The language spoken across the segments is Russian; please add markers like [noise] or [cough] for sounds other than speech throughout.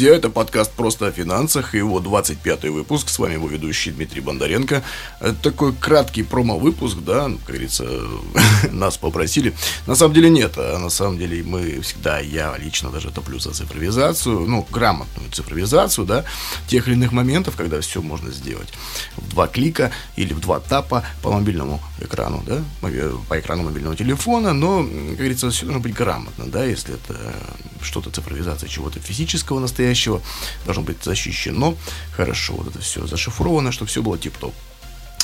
друзья, это подкаст «Просто о финансах» и его 25-й выпуск. С вами его ведущий Дмитрий Бондаренко. Это такой краткий промо-выпуск, да, ну, как говорится, [laughs] нас попросили. На самом деле нет, а на самом деле мы всегда, я лично даже топлю за цифровизацию, ну, грамотную цифровизацию, да, тех или иных моментов, когда все можно сделать в два клика или в два тапа по мобильному экрану, да, по экрану мобильного телефона, но, как говорится, все должно быть грамотно, да, если это что-то цифровизация чего-то физического, настоящего должно быть защищено хорошо, вот это все зашифровано, чтобы все было тип-топ.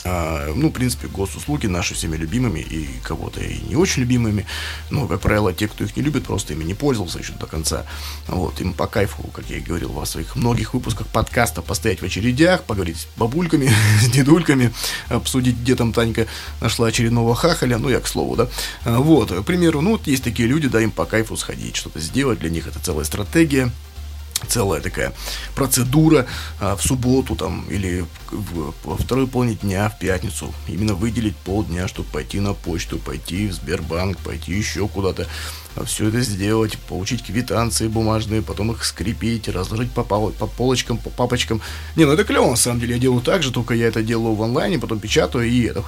А, ну, в принципе, госуслуги наши всеми любимыми и кого-то и не очень любимыми. Но, как правило, те, кто их не любит, просто ими не пользовался еще до конца. Вот, им по кайфу, как я и говорил во своих многих выпусках подкаста, постоять в очередях, поговорить с бабульками, [laughs] с дедульками, обсудить, где там Танька нашла очередного хахаля, ну, я к слову, да. А, вот, к примеру, ну, вот есть такие люди, да, им по кайфу сходить, что-то сделать, для них это целая стратегия, целая такая процедура а, в субботу там или в, во второй половине дня в пятницу именно выделить полдня, чтобы пойти на почту, пойти в Сбербанк, пойти еще куда-то все это сделать, получить квитанции бумажные, потом их скрепить, разложить по, пол, по полочкам, по папочкам. Не, ну это клево, на самом деле, я делаю так же, только я это делаю в онлайне, потом печатаю и это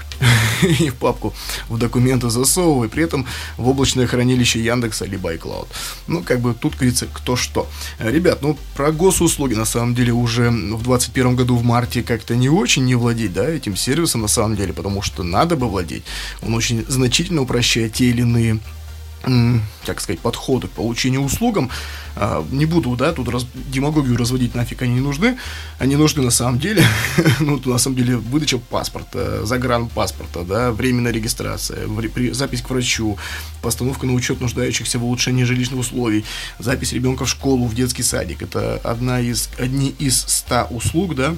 [laughs] и в папку в документы засовываю, при этом в облачное хранилище Яндекса либо iCloud. Ну, как бы тут, говорится, кто что. Ребят, ну, про госуслуги, на самом деле, уже в 2021 году в марте как-то не очень не владеть, да, этим сервисом, на самом деле, потому что надо бы владеть. Он очень значительно упрощает те или иные как сказать, подходы к получению услугам. А, не буду, да, тут раз, демагогию разводить нафиг они не нужны. Они нужны на самом деле. [laughs] ну, на самом деле, выдача паспорта, загранпаспорта, да, временная регистрация, запись к врачу, постановка на учет нуждающихся в улучшении жилищных условий, запись ребенка в школу, в детский садик. Это одна из, одни из ста услуг, да,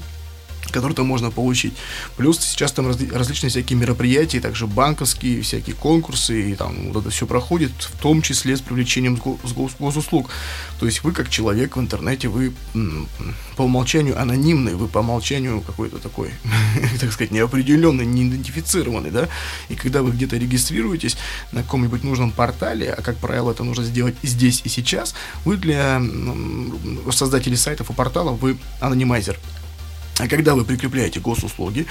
который там можно получить. Плюс сейчас там разли- различные всякие мероприятия, также банковские, всякие конкурсы, и там вот это все проходит, в том числе с привлечением с, гос- госуслуг. То есть вы как человек в интернете, вы м- по умолчанию анонимный, вы по умолчанию какой-то такой, [laughs] так сказать, неопределенный, неидентифицированный, да, и когда вы где-то регистрируетесь на каком-нибудь нужном портале, а как правило это нужно сделать здесь и сейчас, вы для создателей сайтов и порталов, вы анонимайзер, а когда вы прикрепляете госуслуги,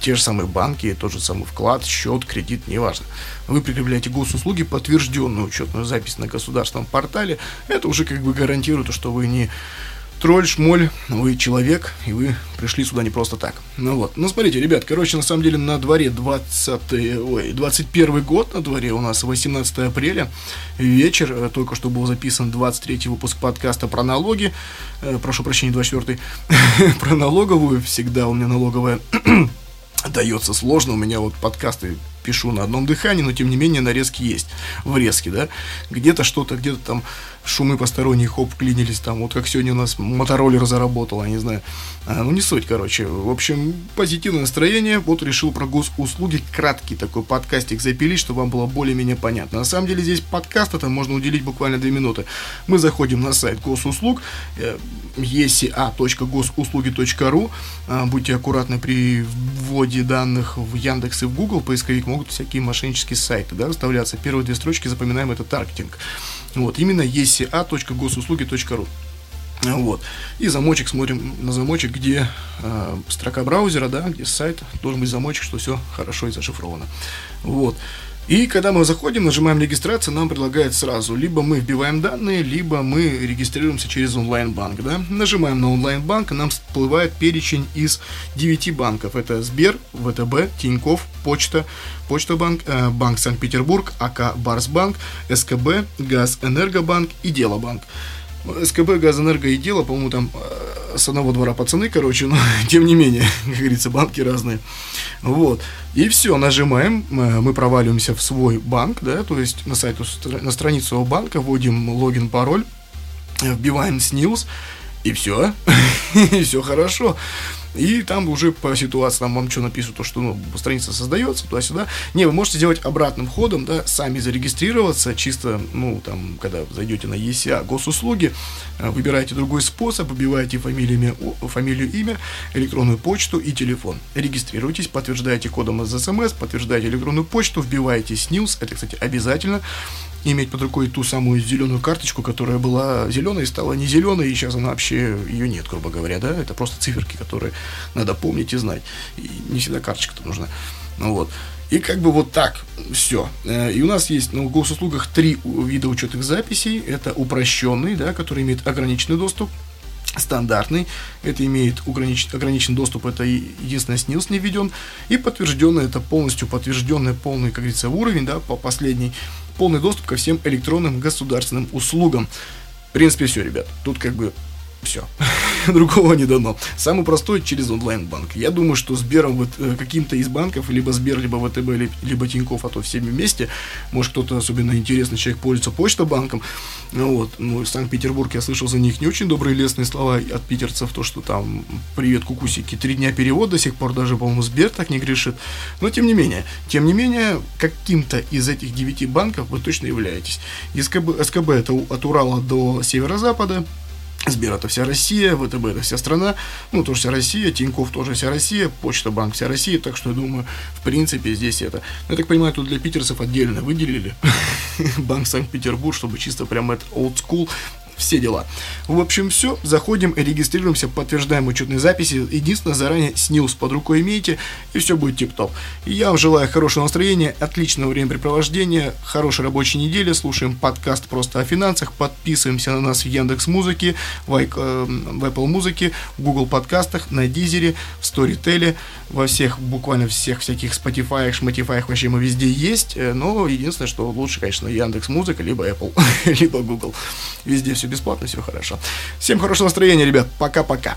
те же самые банки, тот же самый вклад, счет, кредит, неважно. Вы прикрепляете госуслуги, подтвержденную учетную запись на государственном портале, это уже как бы гарантирует, что вы не тролль, шмоль, вы человек, и вы пришли сюда не просто так. Ну вот. Ну, смотрите, ребят, короче, на самом деле на дворе 20, ой, 21 год на дворе, у нас 18 апреля, вечер, э, только что был записан 23 выпуск подкаста про налоги, э, прошу прощения, 24 [laughs] про налоговую, всегда у меня налоговая [clears throat] дается сложно, у меня вот подкасты пишу на одном дыхании, но тем не менее нарезки есть, врезки, да, где-то что-то, где-то там шумы посторонние, хоп, клинились там, вот как сегодня у нас мотороллер заработал, я не знаю, а, ну не суть, короче, в общем, позитивное настроение, вот решил про госуслуги краткий такой подкастик запилить, чтобы вам было более-менее понятно. На самом деле здесь подкаст это можно уделить буквально 2 минуты. Мы заходим на сайт госуслуг, э, esa.госуслуги.ру, а, будьте аккуратны при вводе данных в Яндекс и в Google, поисковик могут всякие мошеннические сайты, да, выставляться. Первые две строчки запоминаем, это таргетинг. Вот, именно esa.госуслуги.ру. Вот. И замочек, смотрим на замочек, где э, строка браузера, да, где сайт, должен быть замочек, что все хорошо и зашифровано. Вот. И когда мы заходим, нажимаем регистрацию, нам предлагают сразу, либо мы вбиваем данные, либо мы регистрируемся через онлайн-банк. Да? Нажимаем на онлайн-банк, и нам всплывает перечень из 9 банков. Это Сбер, ВТБ, Тиньков, Почта, Почта Банк, э, Банк Санкт-Петербург, АК Барсбанк, СКБ, Газ Энергобанк и Делобанк. СКБ, Газэнерго и Дело, по-моему, там э, с одного двора пацаны, короче, но [laughs] тем не менее, [laughs] как говорится, банки разные. Вот. И все, нажимаем, э, мы проваливаемся в свой банк, да, то есть на сайту, на страницу банка вводим логин, пароль, вбиваем СНИЛС, и все, [laughs] и все хорошо. И там уже по ситуации там вам что написано, то, что ну, страница создается туда-сюда. Не, вы можете сделать обратным ходом, да, сами зарегистрироваться, чисто, ну, там, когда зайдете на ESA госуслуги, э, выбираете другой способ, выбиваете фамилию, фамилию, имя, электронную почту и телефон. Регистрируйтесь, подтверждаете кодом из СМС, подтверждаете электронную почту, вбиваете СНИЛС, это, кстати, обязательно. Иметь под рукой ту самую зеленую карточку, которая была зеленой, стала не зеленой, и сейчас она вообще, ее нет, грубо говоря, да, это просто циферки, которые надо помнить и знать. И не всегда карточка-то нужна. Ну вот. И как бы вот так все. Э, и у нас есть на госуслугах три вида учетных записей. Это упрощенный, да, который имеет ограниченный доступ стандартный, это имеет ограничен, ограниченный доступ, это единственное СНИЛС не введен, и подтвержденный, это полностью подтвержденный полный, как говорится, уровень, да, по последний, полный доступ ко всем электронным государственным услугам. В принципе, все, ребят, тут как бы все. [laughs] Другого не дано. Самый простой через онлайн-банк. Я думаю, что Сбером вот, э, каким-то из банков, либо Сбер, либо ВТБ, либо Тиньков, а то всеми вместе, может кто-то особенно интересный человек пользуется почта-банком. Ну, вот, ну, Санкт-Петербург, я слышал за них не очень добрые лестные слова от питерцев, то, что там привет, кукусики, три дня перевод до сих пор, даже, по-моему, Сбер так не грешит. Но, тем не менее, тем не менее, каким-то из этих девяти банков вы точно являетесь. СКБ, СКБ это от Урала до северо-запада, Сбер это вся Россия, ВТБ это вся страна, ну тоже вся Россия, Тиньков тоже вся Россия, Почта Банк вся Россия, так что я думаю, в принципе здесь это. Ну, я так понимаю, тут для питерцев отдельно выделили [laughs] Банк Санкт-Петербург, чтобы чисто прям это old school все дела. В общем, все. Заходим, регистрируемся, подтверждаем учетные записи. Единственное, заранее снилс под рукой имейте, и все будет тип-топ. я вам желаю хорошего настроения, отличного времяпрепровождения, хорошей рабочей недели. Слушаем подкаст просто о финансах. Подписываемся на нас в Яндекс Музыке, в, э, в Apple Музыке, в Google подкастах, на Дизере, в Storytel, во всех, буквально всех всяких Spotify, Шматифай, вообще мы везде есть. Э, но единственное, что лучше, конечно, Яндекс Музыка, либо Apple, [laughs] либо Google. Везде все бесплатно, все хорошо. Всем хорошего настроения, ребят. Пока-пока.